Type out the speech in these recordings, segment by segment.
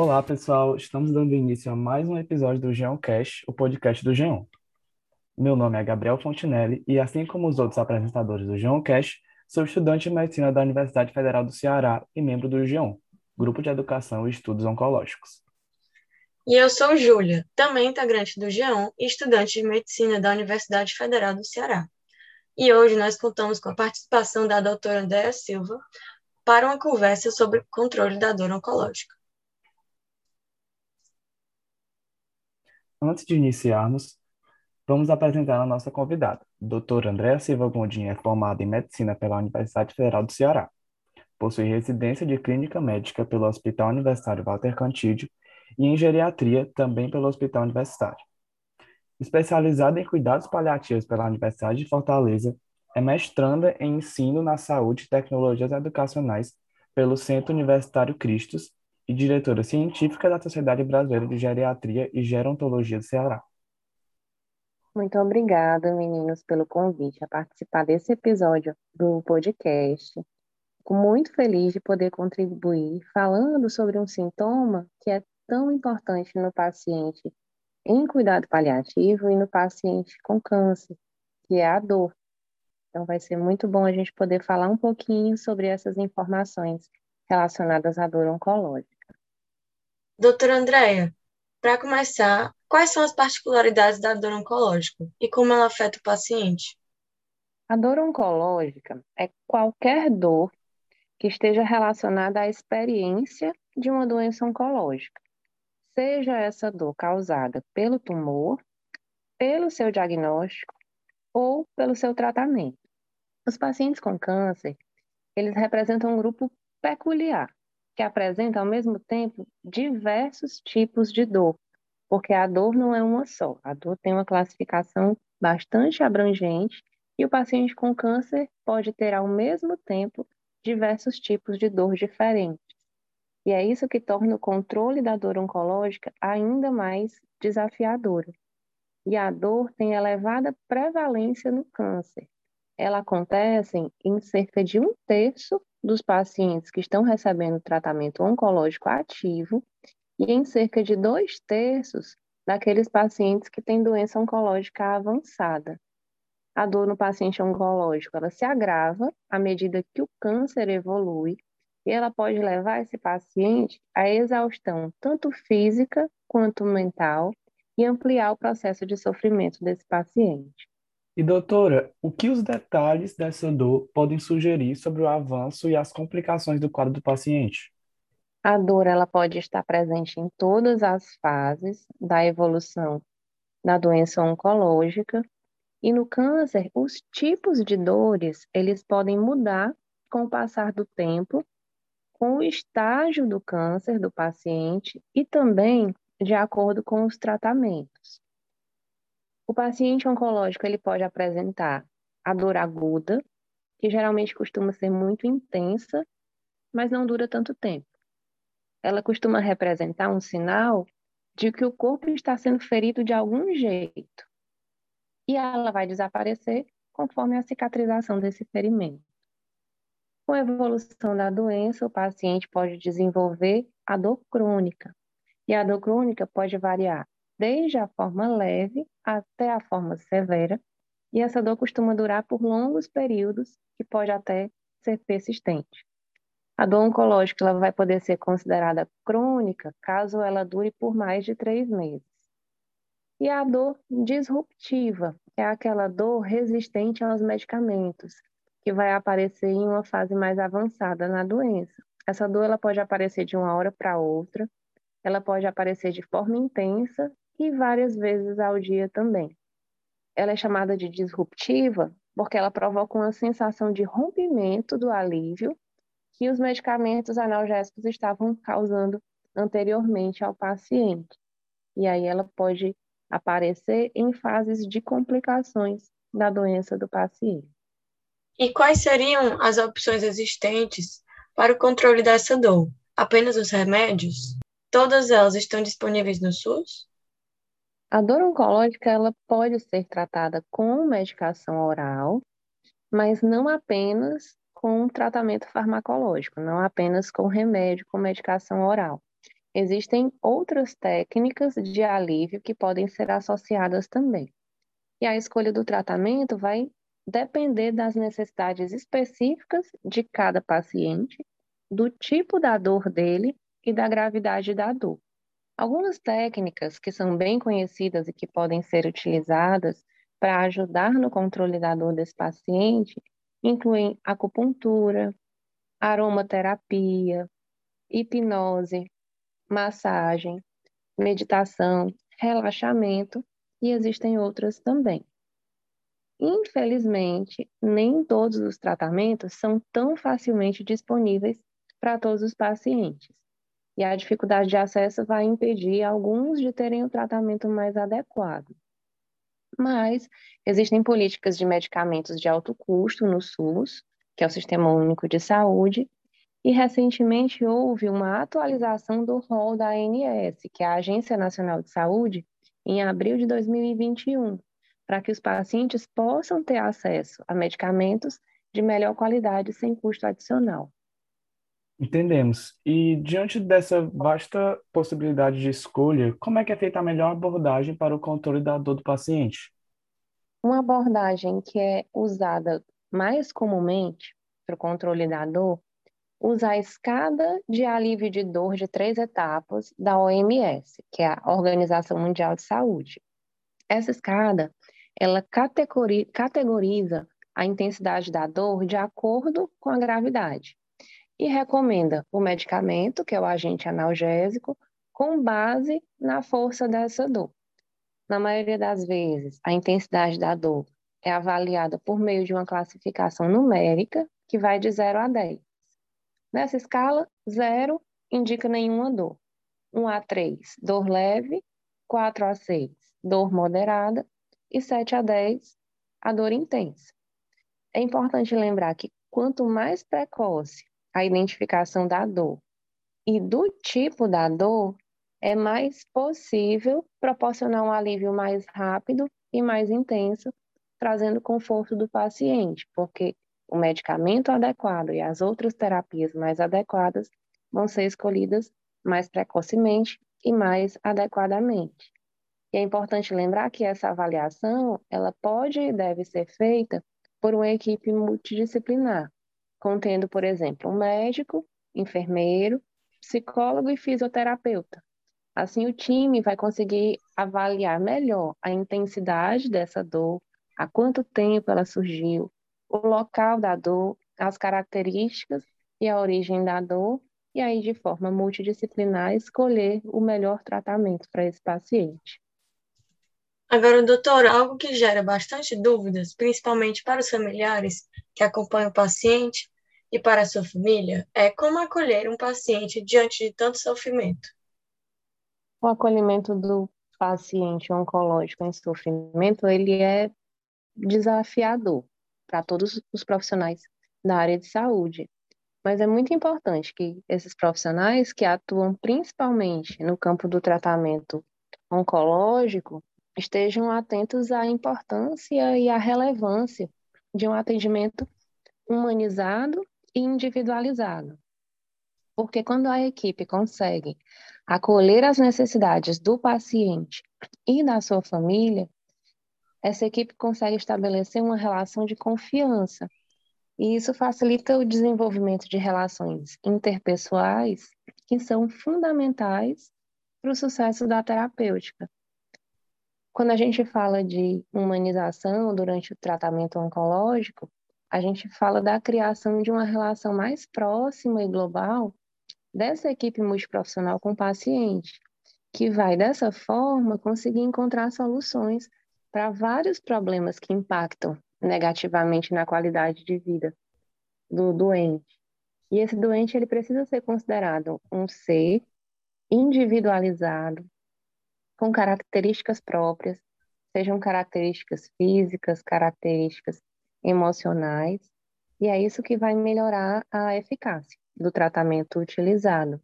Olá, pessoal. Estamos dando início a mais um episódio do Geoncast, o podcast do Geon. Meu nome é Gabriel Fontinelli e, assim como os outros apresentadores do Geoncast, sou estudante de medicina da Universidade Federal do Ceará e membro do Geon, Grupo de Educação e Estudos Oncológicos. E eu sou Júlia, também integrante do GEON e estudante de medicina da Universidade Federal do Ceará. E hoje nós contamos com a participação da doutora Andréa Silva para uma conversa sobre controle da dor oncológica. Antes de iniciarmos, vamos apresentar a nossa convidada. Doutora Andréa Silva Gondim é formada em medicina pela Universidade Federal do Ceará. Possui residência de clínica médica pelo Hospital Universitário Walter Cantídio e em geriatria também pelo Hospital Universitário. Especializada em cuidados paliativos pela Universidade de Fortaleza, é mestranda em ensino na saúde e tecnologias educacionais pelo Centro Universitário Cristos e diretora científica da Sociedade Brasileira de Geriatria e Gerontologia do Ceará. Muito obrigada, meninos, pelo convite a participar desse episódio do podcast. Fico muito feliz de poder contribuir falando sobre um sintoma que é tão importante no paciente em cuidado paliativo e no paciente com câncer, que é a dor. Então, vai ser muito bom a gente poder falar um pouquinho sobre essas informações relacionadas à dor oncológica. Doutora Andréia, para começar, quais são as particularidades da dor oncológica e como ela afeta o paciente? A dor oncológica é qualquer dor que esteja relacionada à experiência de uma doença oncológica seja essa dor causada pelo tumor, pelo seu diagnóstico ou pelo seu tratamento. Os pacientes com câncer, eles representam um grupo peculiar, que apresenta ao mesmo tempo diversos tipos de dor, porque a dor não é uma só, a dor tem uma classificação bastante abrangente e o paciente com câncer pode ter ao mesmo tempo diversos tipos de dor diferentes. E é isso que torna o controle da dor oncológica ainda mais desafiadora. E a dor tem elevada prevalência no câncer. Ela acontece em cerca de um terço dos pacientes que estão recebendo tratamento oncológico ativo e em cerca de dois terços daqueles pacientes que têm doença oncológica avançada. A dor no paciente oncológico ela se agrava à medida que o câncer evolui e ela pode levar esse paciente à exaustão, tanto física quanto mental, e ampliar o processo de sofrimento desse paciente. E doutora, o que os detalhes dessa dor podem sugerir sobre o avanço e as complicações do quadro do paciente? A dor ela pode estar presente em todas as fases da evolução da doença oncológica e no câncer, os tipos de dores, eles podem mudar com o passar do tempo com o estágio do câncer do paciente e também de acordo com os tratamentos. O paciente oncológico ele pode apresentar a dor aguda, que geralmente costuma ser muito intensa, mas não dura tanto tempo. Ela costuma representar um sinal de que o corpo está sendo ferido de algum jeito. E ela vai desaparecer conforme a cicatrização desse ferimento. Com a evolução da doença, o paciente pode desenvolver a dor crônica. E a dor crônica pode variar desde a forma leve até a forma severa, e essa dor costuma durar por longos períodos, que pode até ser persistente. A dor oncológica ela vai poder ser considerada crônica caso ela dure por mais de três meses. E a dor disruptiva é aquela dor resistente aos medicamentos, que vai aparecer em uma fase mais avançada na doença. Essa dor ela pode aparecer de uma hora para outra, ela pode aparecer de forma intensa e várias vezes ao dia também. Ela é chamada de disruptiva porque ela provoca uma sensação de rompimento do alívio que os medicamentos analgésicos estavam causando anteriormente ao paciente. E aí ela pode aparecer em fases de complicações da doença do paciente. E quais seriam as opções existentes para o controle dessa dor? Apenas os remédios? Todas elas estão disponíveis no SUS? A dor oncológica ela pode ser tratada com medicação oral, mas não apenas com tratamento farmacológico, não apenas com remédio, com medicação oral. existem outras técnicas de alívio que podem ser associadas também. E a escolha do tratamento vai depender das necessidades específicas de cada paciente, do tipo da dor dele e da gravidade da dor. Algumas técnicas que são bem conhecidas e que podem ser utilizadas para ajudar no controle da dor desse paciente incluem acupuntura, aromaterapia, hipnose, massagem, meditação, relaxamento e existem outras também. Infelizmente, nem todos os tratamentos são tão facilmente disponíveis para todos os pacientes. E a dificuldade de acesso vai impedir alguns de terem o tratamento mais adequado. Mas existem políticas de medicamentos de alto custo no SUS, que é o Sistema Único de Saúde, e recentemente houve uma atualização do rol da ANS, que é a Agência Nacional de Saúde, em abril de 2021, para que os pacientes possam ter acesso a medicamentos de melhor qualidade sem custo adicional. Entendemos. E diante dessa vasta possibilidade de escolha, como é que é feita a melhor abordagem para o controle da dor do paciente? Uma abordagem que é usada mais comumente para o controle da dor usa a escada de alívio de dor de três etapas da OMS, que é a Organização Mundial de Saúde. Essa escada, ela categoriza a intensidade da dor de acordo com a gravidade e recomenda o medicamento, que é o agente analgésico, com base na força dessa dor. Na maioria das vezes, a intensidade da dor é avaliada por meio de uma classificação numérica, que vai de 0 a 10. Nessa escala, 0 indica nenhuma dor. 1 a 3, dor leve. 4 a 6, dor moderada. E 7 a 10, a dor intensa. É importante lembrar que quanto mais precoce a identificação da dor e do tipo da dor, é mais possível proporcionar um alívio mais rápido e mais intenso, trazendo conforto do paciente, porque o medicamento adequado e as outras terapias mais adequadas vão ser escolhidas mais precocemente e mais adequadamente. E é importante lembrar que essa avaliação, ela pode e deve ser feita por uma equipe multidisciplinar, contendo, por exemplo, um médico, enfermeiro, psicólogo e fisioterapeuta. Assim, o time vai conseguir avaliar melhor a intensidade dessa dor, há quanto tempo ela surgiu, o local da dor, as características e a origem da dor, e aí, de forma multidisciplinar, escolher o melhor tratamento para esse paciente. Agora, doutor, algo que gera bastante dúvidas, principalmente para os familiares que acompanham o paciente e para a sua família, é como acolher um paciente diante de tanto sofrimento. O acolhimento do paciente oncológico em sofrimento, ele é desafiador para todos os profissionais da área de saúde. Mas é muito importante que esses profissionais que atuam principalmente no campo do tratamento oncológico estejam atentos à importância e à relevância de um atendimento humanizado e individualizado. Porque quando a equipe consegue acolher as necessidades do paciente e da sua família, essa equipe consegue estabelecer uma relação de confiança. E isso facilita o desenvolvimento de relações interpessoais que são fundamentais para o sucesso da terapêutica. Quando a gente fala de humanização durante o tratamento oncológico, a gente fala da criação de uma relação mais próxima e global dessa equipe multiprofissional com o paciente, que vai, dessa forma, conseguir encontrar soluções para vários problemas que impactam negativamente na qualidade de vida do doente. E esse doente ele precisa ser considerado um ser individualizado, com características próprias, sejam características físicas, características emocionais, e é isso que vai melhorar a eficácia do tratamento utilizado.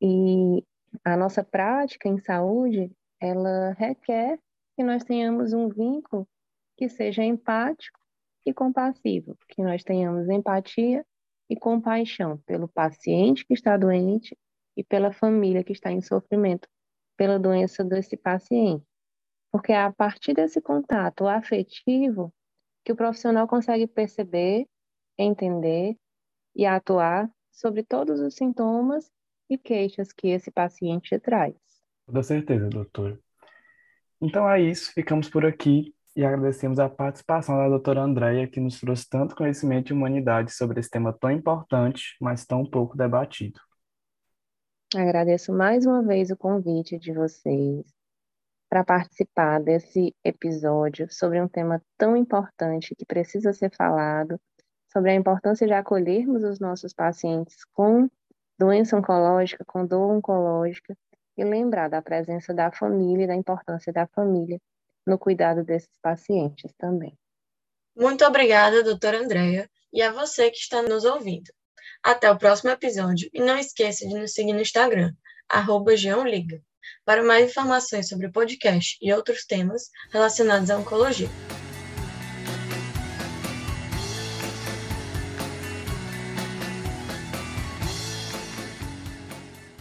E a nossa prática em saúde, ela requer que nós tenhamos um vínculo que seja empático e compassivo, que nós tenhamos empatia e compaixão pelo paciente que está doente e pela família que está em sofrimento pela doença desse paciente. Porque é a partir desse contato afetivo que o profissional consegue perceber, entender e atuar sobre todos os sintomas e queixas que esse paciente traz. Com certeza, doutor. Então é isso, ficamos por aqui e agradecemos a participação da doutora Andréia, que nos trouxe tanto conhecimento e humanidade sobre esse tema tão importante, mas tão pouco debatido. Agradeço mais uma vez o convite de vocês para participar desse episódio sobre um tema tão importante que precisa ser falado, sobre a importância de acolhermos os nossos pacientes com doença oncológica, com dor oncológica, e lembrar da presença da família e da importância da família no cuidado desses pacientes também. Muito obrigada, doutora Andréia, e a você que está nos ouvindo. Até o próximo episódio e não esqueça de nos seguir no Instagram, arroba Para mais informações sobre o podcast e outros temas relacionados à oncologia.